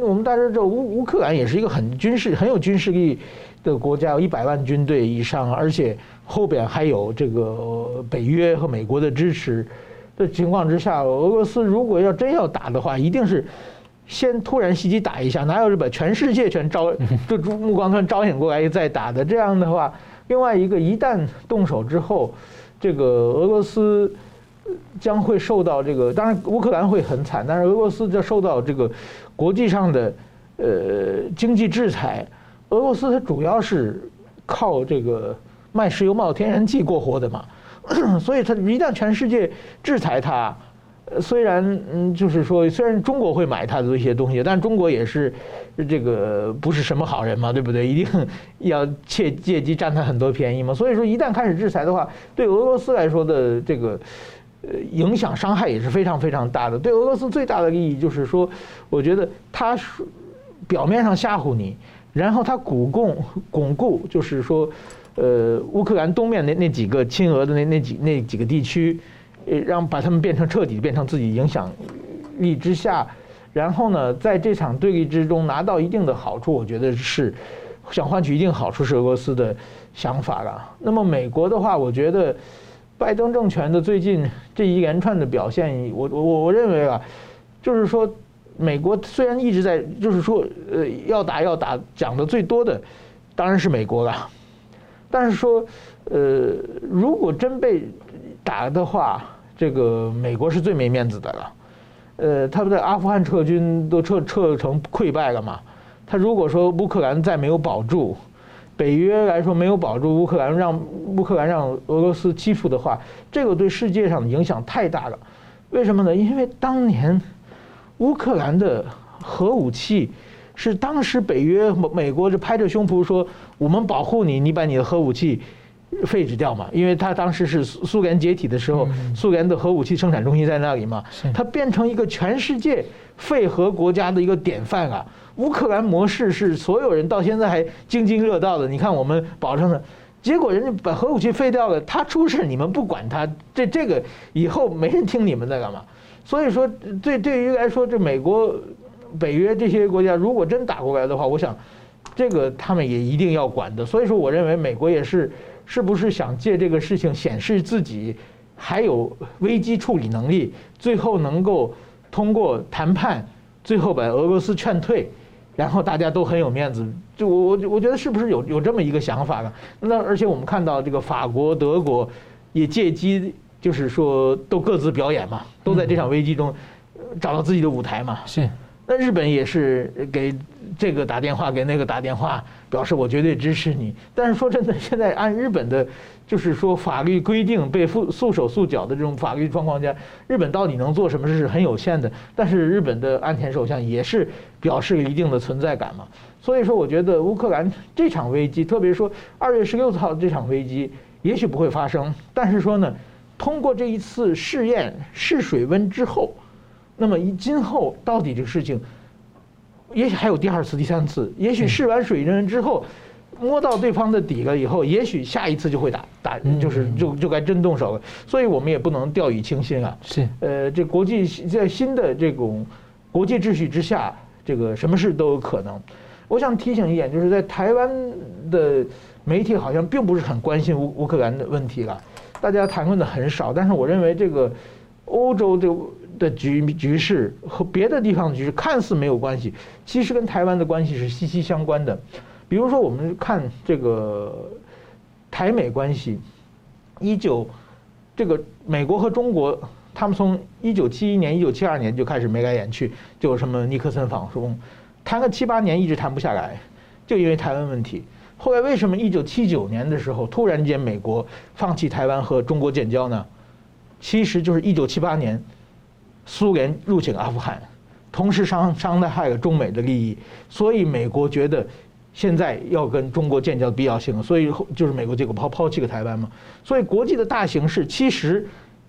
我们大家知道乌乌克兰也是一个很军事很有军事力的国家，有一百万军队以上，而且后边还有这个北约和美国的支持的情况之下，俄罗斯如果要真要打的话，一定是。先突然袭击打一下，哪有是把全世界全招，就目光全招引过来再打的？这样的话，另外一个一旦动手之后，这个俄罗斯将会受到这个，当然乌克兰会很惨，但是俄罗斯就受到这个国际上的呃经济制裁。俄罗斯它主要是靠这个卖石油、卖天然气过活的嘛，所以它一旦全世界制裁它。虽然嗯，就是说，虽然中国会买它的这些东西，但中国也是这个不是什么好人嘛，对不对？一定要借借机占它很多便宜嘛。所以说，一旦开始制裁的话，对俄罗斯来说的这个呃影响伤害也是非常非常大的。对俄罗斯最大的利益就是说，我觉得它是表面上吓唬你，然后它巩固巩固，就是说，呃，乌克兰东面那那几个亲俄的那那几那几个地区。呃让把他们变成彻底变成自己影响力之下，然后呢，在这场对立之中拿到一定的好处，我觉得是想换取一定好处是俄罗斯的想法了。那么美国的话，我觉得拜登政权的最近这一连串的表现，我我我认为啊，就是说美国虽然一直在就是说呃要打要打讲的最多的当然是美国了，但是说呃如果真被打的话。这个美国是最没面子的了，呃，他们在阿富汗撤军都撤撤成溃败了嘛。他如果说乌克兰再没有保住，北约来说没有保住乌克兰，让乌克兰让俄罗斯欺负的话，这个对世界上的影响太大了。为什么呢？因为当年乌克兰的核武器是当时北约美国就拍着胸脯说，我们保护你，你把你的核武器废止掉嘛，因为他当时是苏联解体的时候，苏联的核武器生产中心在那里嘛，它变成一个全世界废核国家的一个典范啊。乌克兰模式是所有人到现在还津津乐道的。你看我们保证的，结果人家把核武器废掉了，他出事你们不管他，这这个以后没人听你们在干嘛。所以说，对对于来说，这美国、北约这些国家如果真打过来的话，我想这个他们也一定要管的。所以说，我认为美国也是是不是想借这个事情显示自己还有危机处理能力，最后能够通过谈判，最后把俄罗斯劝退。然后大家都很有面子，就我我我觉得是不是有有这么一个想法呢？那而且我们看到这个法国、德国也借机，就是说都各自表演嘛，都在这场危机中找到自己的舞台嘛。是。那日本也是给这个打电话，给那个打电话，表示我绝对支持你。但是说真的，现在按日本的，就是说法律规定被束束手束脚的这种法律状况下，日本到底能做什么是很有限的。但是日本的安田首相也是表示了一定的存在感嘛。所以说，我觉得乌克兰这场危机，特别说二月十六号这场危机，也许不会发生。但是说呢，通过这一次试验试水温之后。那么，一今后到底这个事情，也许还有第二次、第三次。也许试完水温之后，摸到对方的底了以后，也许下一次就会打打，就是就就该真动手了。所以我们也不能掉以轻心啊。是。呃，这国际在新的这种国际秩序之下，这个什么事都有可能。我想提醒一点，就是在台湾的媒体好像并不是很关心乌乌克兰的问题了，大家谈论的很少。但是我认为这个欧洲的。的局局势和别的地方局势看似没有关系，其实跟台湾的关系是息息相关的。比如说，我们看这个台美关系，一九这个美国和中国，他们从一九七一年、一九七二年就开始眉来眼去，就什么尼克森访中，谈个七八年一直谈不下来，就因为台湾问题。后来为什么一九七九年的时候突然间美国放弃台湾和中国建交呢？其实就是一九七八年。苏联入侵阿富汗，同时伤伤害了中美的利益，所以美国觉得现在要跟中国建交的必要性，所以就是美国结果抛抛弃了台湾嘛。所以国际的大形势其实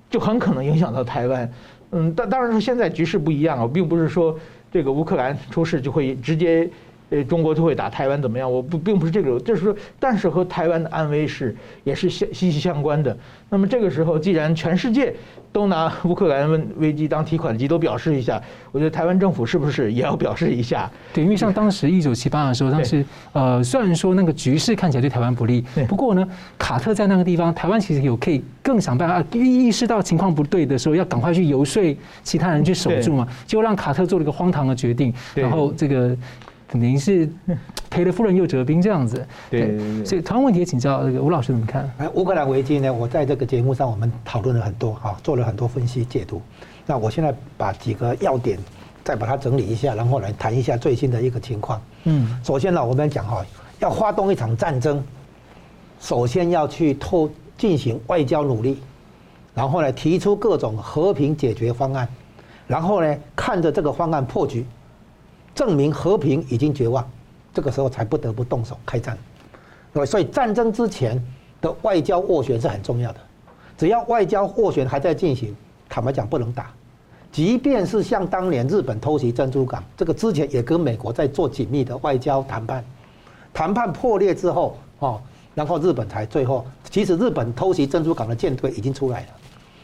就很可能影响到台湾。嗯，但当然说现在局势不一样啊，并不是说这个乌克兰出事就会直接呃中国就会打台湾怎么样？我不并不是这个，就是说，但是和台湾的安危是也是息息相关的。那么这个时候，既然全世界。都拿乌克兰问危机当提款机，都表示一下。我觉得台湾政府是不是也要表示一下？对，因为像当时一九七八的时候，当时呃，虽然说那个局势看起来对台湾不利，不过呢，卡特在那个地方，台湾其实有可以更想办法，意识到情况不对的时候，要赶快去游说其他人去守住嘛，就让卡特做了一个荒唐的决定，然后这个。肯定是赔了夫人又折兵这样子，对，对，对，对，所以同样问题也请教这个吴老师怎么看？哎，乌克兰危机呢？我在这个节目上我们讨论了很多哈，做了很多分析解读。那我现在把几个要点再把它整理一下，然后来谈一下最新的一个情况。嗯，首先呢，我们讲哈，要发动一场战争，首先要去透进行外交努力，然后呢提出各种和平解决方案，然后呢看着这个方案破局。证明和平已经绝望，这个时候才不得不动手开战。对，所以战争之前的外交斡旋是很重要的。只要外交斡旋还在进行，坦白讲不能打。即便是像当年日本偷袭珍珠港，这个之前也跟美国在做紧密的外交谈判。谈判破裂之后，哦，然后日本才最后，其实日本偷袭珍珠港的舰队已经出来了，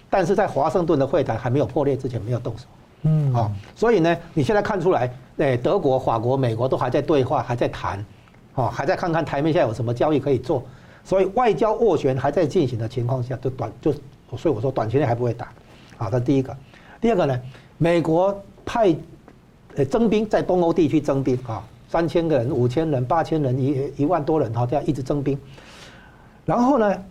但是在华盛顿的会谈还没有破裂之前，没有动手。嗯，好，所以呢，你现在看出来，诶，德国、法国、美国都还在对话，还在谈，哦，还在看看台面下有什么交易可以做，所以外交斡旋还在进行的情况下，就短就，所以我说短期内还不会打，好，这第一个，第二个呢，美国派，呃，征兵在东欧地区征兵啊，三千个人、五千人、八千人、一一万多人，哈，这样一直征兵，然后呢，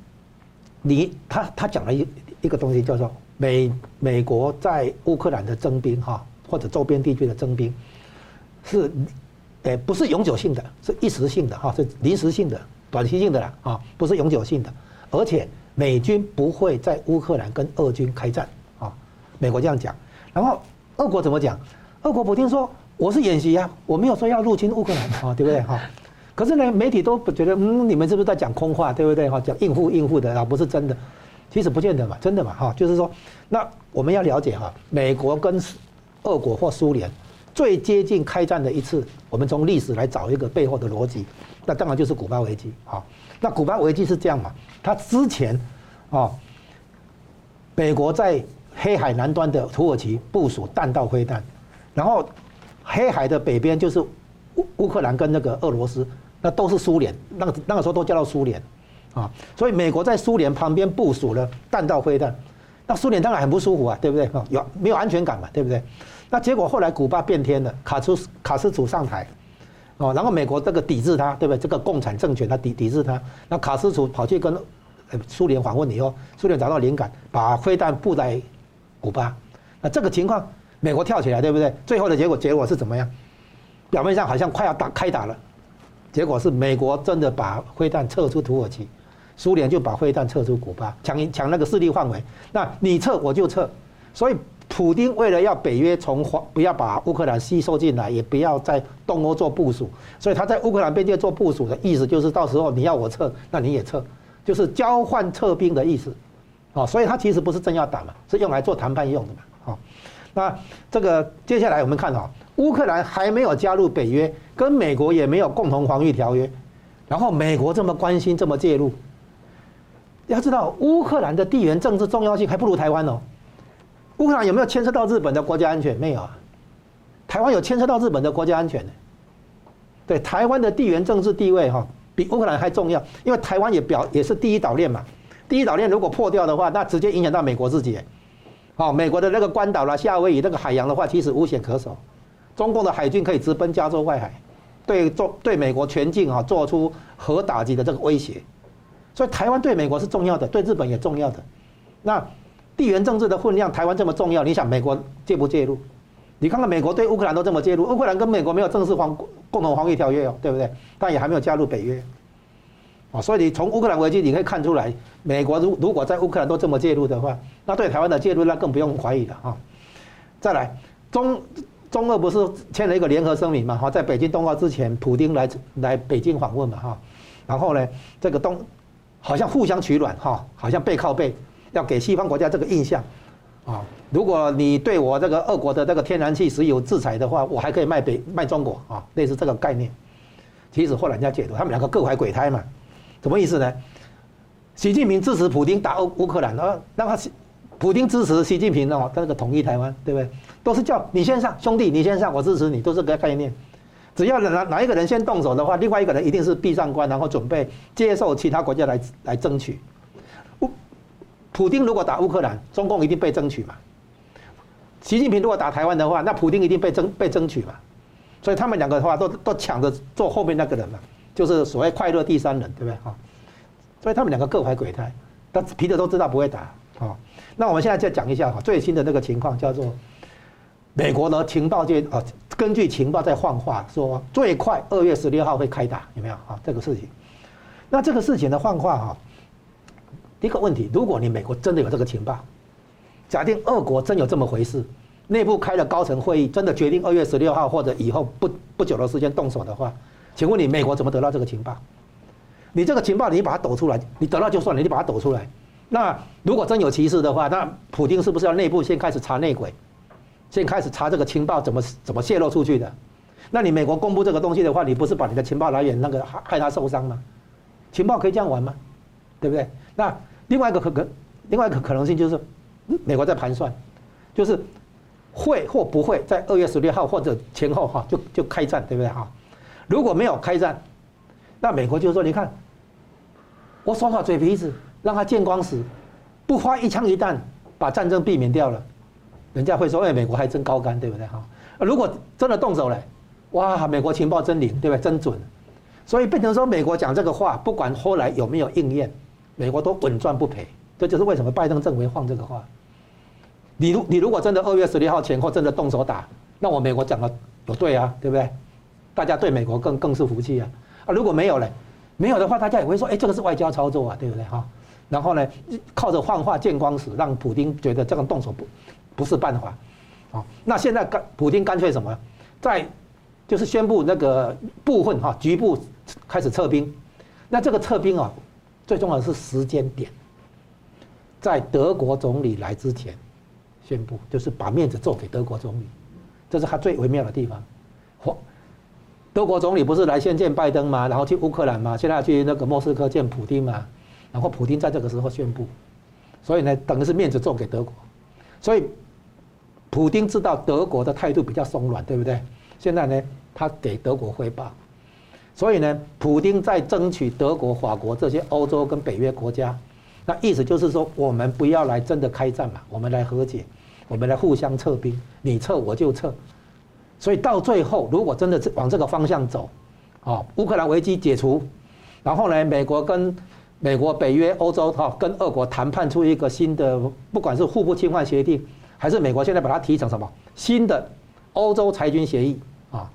你他他讲了一一个东西叫做。美美国在乌克兰的征兵哈，或者周边地区的征兵，是，诶不是永久性的，是一时性的哈，是临时性的、短期性的啦啊，不是永久性的。而且美军不会在乌克兰跟俄军开战啊，美国这样讲。然后俄国怎么讲？俄国普丁说，我是演习啊，我没有说要入侵乌克兰啊，对不对哈？可是呢，媒体都觉得，嗯，你们是不是在讲空话，对不对哈？讲应付应付的啊，不是真的。其实不见得嘛，真的嘛哈，就是说，那我们要了解哈，美国跟俄国或苏联最接近开战的一次，我们从历史来找一个背后的逻辑，那当然就是古巴危机啊。那古巴危机是这样嘛？它之前啊，美国在黑海南端的土耳其部署弹道飞弹，然后。黑海的北边就是乌乌克兰跟那个俄罗斯，那都是苏联，那个那个时候都叫做苏联，啊，所以美国在苏联旁边部署了弹道飞弹，那苏联当然很不舒服啊，对不对？有没有安全感嘛，对不对？那结果后来古巴变天了，卡苏卡斯楚上台，哦，然后美国这个抵制他，对不对？这个共产政权他抵抵制他，那卡斯楚跑去跟苏联访问以后，苏联找到灵感，把飞弹布在古巴，那这个情况。美国跳起来，对不对？最后的结果结果是怎么样？表面上好像快要打开打了，结果是美国真的把飞弹撤出土耳其，苏联就把飞弹撤出古巴，抢抢那个势力范围。那你撤我就撤，所以普丁为了要北约从不要把乌克兰吸收进来，也不要在东欧做部署，所以他在乌克兰边界做部署的意思就是到时候你要我撤，那你也撤，就是交换撤兵的意思。哦，所以他其实不是真要打嘛，是用来做谈判用的嘛。哦。那这个接下来我们看哈，乌克兰还没有加入北约，跟美国也没有共同防御条约，然后美国这么关心，这么介入，要知道乌克兰的地缘政治重要性还不如台湾哦。乌克兰有没有牵涉到日本的国家安全？没有啊。台湾有牵涉到日本的国家安全呢。对，台湾的地缘政治地位哈，比乌克兰还重要，因为台湾也表也是第一岛链嘛。第一岛链如果破掉的话，那直接影响到美国自己。哦，美国的那个关岛啦、夏威夷那个海洋的话，其实无险可守。中共的海军可以直奔加州外海，对中对美国全境啊做出核打击的这个威胁。所以台湾对美国是重要的，对日本也重要的。那地缘政治的分量，台湾这么重要，你想美国介不介入？你看看美国对乌克兰都这么介入，乌克兰跟美国没有正式防共同防御条约哦，对不对？但也还没有加入北约。啊，所以你从乌克兰危机你可以看出来，美国如如果在乌克兰都这么介入的话，那对台湾的介入那更不用怀疑了啊。再来，中中俄不是签了一个联合声明嘛？哈，在北京冬奥之前，普京来来北京访问嘛？哈，然后呢，这个东好像互相取暖哈，好像背靠背，要给西方国家这个印象啊。如果你对我这个俄国的这个天然气石油制裁的话，我还可以卖北卖中国啊，类似这个概念。其实后来人家解读，他们两个各怀鬼胎嘛。什么意思呢？习近平支持普丁打乌乌克兰，然后让他普丁支持习近平哦，他那个统一台湾，对不对？都是叫你先上，兄弟你先上，我支持你，都是个概念。只要哪哪一个人先动手的话，另外一个人一定是闭上关，然后准备接受其他国家来来争取。普京如果打乌克兰，中共一定被争取嘛。习近平如果打台湾的话，那普京一定被争被争取嘛。所以他们两个的话都都抢着做后面那个人嘛。就是所谓快乐第三人，对不对？哈，所以他们两个各怀鬼胎，但皮特都知道不会打。好，那我们现在再讲一下哈，最新的那个情况叫做美国的情报界啊，根据情报在放话说，最快二月十六号会开打，有没有啊？这个事情，那这个事情的放话哈，一个问题，如果你美国真的有这个情报，假定俄国真有这么回事，内部开了高层会议，真的决定二月十六号或者以后不不久的时间动手的话。请问你美国怎么得到这个情报？你这个情报你把它抖出来，你得到就算了，你把它抖出来。那如果真有其事的话，那普京是不是要内部先开始查内鬼，先开始查这个情报怎么怎么泄露出去的？那你美国公布这个东西的话，你不是把你的情报来源那个害害他受伤吗？情报可以这样玩吗？对不对？那另外一个可可另外一个可能性就是，美国在盘算，就是会或不会在二月十六号或者前后哈就就开战，对不对哈？如果没有开战，那美国就说：“你看，我耍耍嘴皮子，让他见光死，不花一枪一弹把战争避免掉了，人家会说：‘哎，美国还真高干，对不对？’哈，如果真的动手了，哇，美国情报真灵，对不对？真准，所以变成说美国讲这个话，不管后来有没有应验，美国都稳赚不赔。这就是为什么拜登政府放这个话。你如你如果真的二月十六号前后真的动手打，那我美国讲的有对啊，对不对？”大家对美国更更是服气啊！啊，如果没有呢？没有的话，大家也会说，哎，这个是外交操作啊，对不对哈？然后呢，靠着放话见光死，让普丁觉得这个动手不不是办法。好，那现在干普丁干脆什么？在就是宣布那个部分哈局部开始撤兵。那这个撤兵啊，最重要的是时间点，在德国总理来之前宣布，就是把面子做给德国总理，这是他最微妙的地方。德国总理不是来先见拜登吗？然后去乌克兰吗？现在去那个莫斯科见普丁吗？然后普丁在这个时候宣布，所以呢，等于是面子做给德国。所以，普丁知道德国的态度比较松软，对不对？现在呢，他给德国汇报。所以呢，普丁在争取德国、法国这些欧洲跟北约国家，那意思就是说，我们不要来真的开战嘛，我们来和解，我们来互相撤兵，你撤我就撤。所以到最后，如果真的是往这个方向走，啊，乌克兰危机解除，然后呢，美国跟美国、北约、欧洲哈跟俄国谈判出一个新的，不管是互不侵犯协定，还是美国现在把它提成什么新的欧洲裁军协议啊，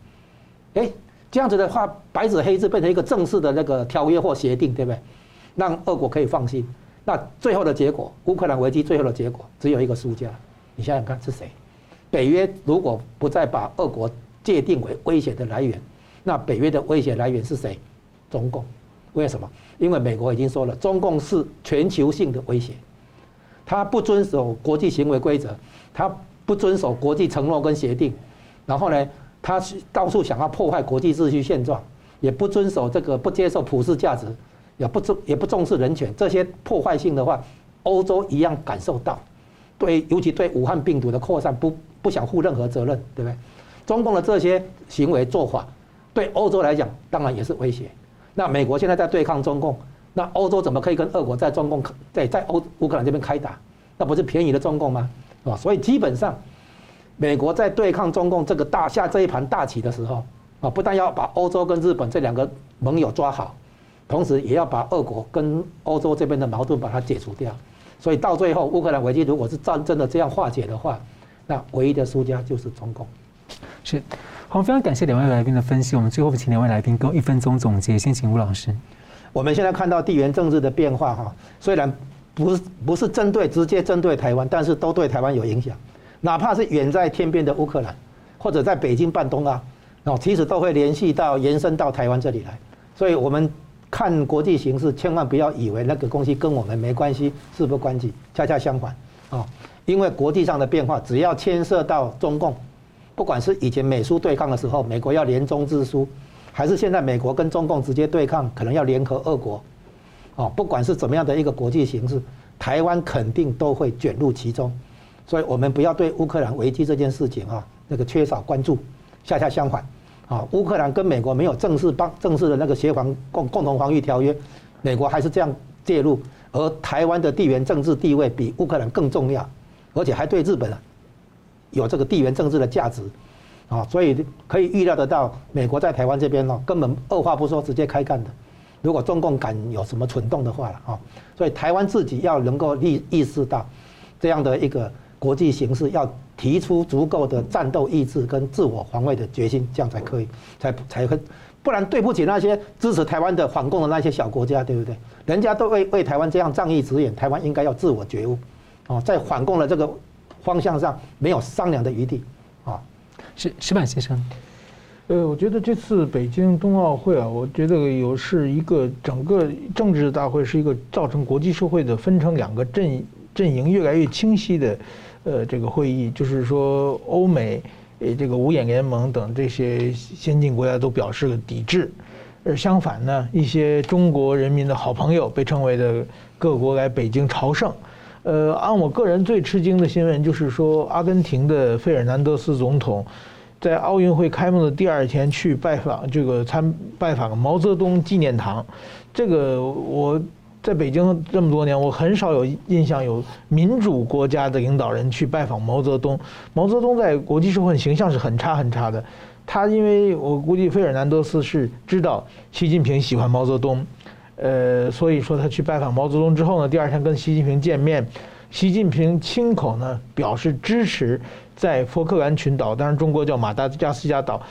诶。这样子的话，白纸黑字变成一个正式的那个条约或协定，对不对？让俄国可以放心。那最后的结果，乌克兰危机最后的结果只有一个输家。你想想看是谁？北约如果不再把俄国界定为威胁的来源，那北约的威胁来源是谁？中共。为什么？因为美国已经说了，中共是全球性的威胁，他不遵守国际行为规则，他不遵守国际承诺跟协定，然后呢？他到处想要破坏国际秩序现状，也不遵守这个，不接受普世价值，也不重也不重视人权，这些破坏性的话，欧洲一样感受到。对，尤其对武汉病毒的扩散，不不想负任何责任，对不对？中共的这些行为做法，对欧洲来讲，当然也是威胁。那美国现在在对抗中共，那欧洲怎么可以跟俄国在中共在在欧乌克兰这边开打？那不是便宜了中共吗？啊，所以基本上。美国在对抗中共这个大下这一盘大棋的时候，啊，不但要把欧洲跟日本这两个盟友抓好，同时也要把俄国跟欧洲这边的矛盾把它解除掉。所以到最后，乌克兰危机如果是战争的这样化解的话，那唯一的输家就是中共。是，好，非常感谢两位来宾的分析。我们最后请两位来宾给我一分钟总结。先请吴老师。我们现在看到地缘政治的变化，哈，虽然不是不是针对直接针对台湾，但是都对台湾有影响。哪怕是远在天边的乌克兰，或者在北京半冬啊，哦，其实都会联系到延伸到台湾这里来。所以，我们看国际形势，千万不要以为那个东西跟我们没关系，事不关己。恰恰相反，啊，因为国际上的变化，只要牵涉到中共，不管是以前美苏对抗的时候，美国要联中制苏，还是现在美国跟中共直接对抗，可能要联合俄国，哦，不管是怎么样的一个国际形势，台湾肯定都会卷入其中。所以我们不要对乌克兰危机这件事情啊，那个缺少关注，恰恰相反，啊，乌克兰跟美国没有正式帮正式的那个协防共共同防御条约，美国还是这样介入，而台湾的地缘政治地位比乌克兰更重要，而且还对日本啊有这个地缘政治的价值，啊，所以可以预料得到，美国在台湾这边呢，根本二话不说直接开干的，如果中共敢有什么蠢动的话了啊，所以台湾自己要能够意意识到这样的一个。国际形势要提出足够的战斗意志跟自我防卫的决心，这样才可以，才才会，不然对不起那些支持台湾的反共的那些小国家，对不对？人家都为为台湾这样仗义执言，台湾应该要自我觉悟，哦，在反共的这个方向上没有商量的余地，啊，石石板先生，呃，我觉得这次北京冬奥会啊，我觉得有是一个整个政治大会，是一个造成国际社会的分成两个阵阵营越来越清晰的。呃，这个会议就是说，欧美，呃，这个五眼联盟等这些先进国家都表示了抵制，而相反呢，一些中国人民的好朋友，被称为的各国来北京朝圣。呃，按我个人最吃惊的新闻就是说，阿根廷的费尔南德斯总统在奥运会开幕的第二天去拜访这个参拜访毛泽东纪念堂，这个我。在北京这么多年，我很少有印象有民主国家的领导人去拜访毛泽东。毛泽东在国际社会形象是很差很差的。他因为我估计费尔南德斯是知道习近平喜欢毛泽东，呃，所以说他去拜访毛泽东之后呢，第二天跟习近平见面，习近平亲口呢表示支持在佛克兰群岛，当然中国叫马达加斯加岛，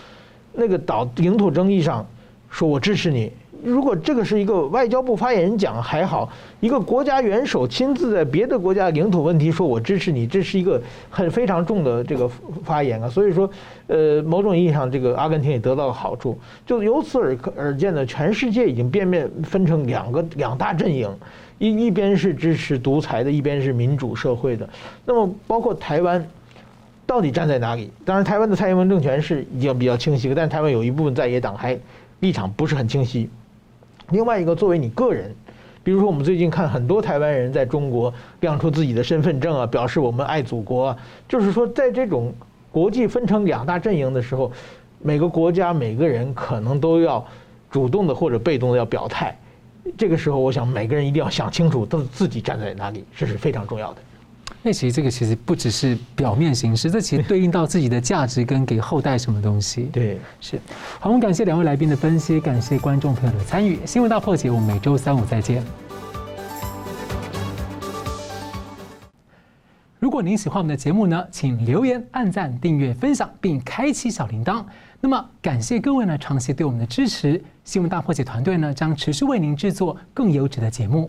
那个岛领土争议上，说我支持你。如果这个是一个外交部发言人讲还好，一个国家元首亲自在别的国家领土问题说我支持你，这是一个很非常重的这个发言啊。所以说，呃，某种意义上，这个阿根廷也得到了好处。就由此而而见呢，全世界已经变面分成两个两大阵营，一一边是支持独裁的，一边是民主社会的。那么包括台湾。到底站在哪里？当然，台湾的蔡英文政权是已经比较清晰了，但台湾有一部分在野党还立场不是很清晰。另外一个，作为你个人，比如说我们最近看很多台湾人在中国亮出自己的身份证啊，表示我们爱祖国啊。就是说，在这种国际分成两大阵营的时候，每个国家每个人可能都要主动的或者被动的要表态。这个时候，我想每个人一定要想清楚，都自己站在哪里，这是非常重要的。那其实这个其实不只是表面形式，这其实对应到自己的价值跟给后代什么东西。对，是。好，我们感谢两位来宾的分析，感谢观众朋友的参与。新闻大破解，我们每周三五再见。如果您喜欢我们的节目呢，请留言、按赞、订阅、分享，并开启小铃铛。那么，感谢各位呢长期对我们的支持。新闻大破解团队呢将持续为您制作更优质的节目。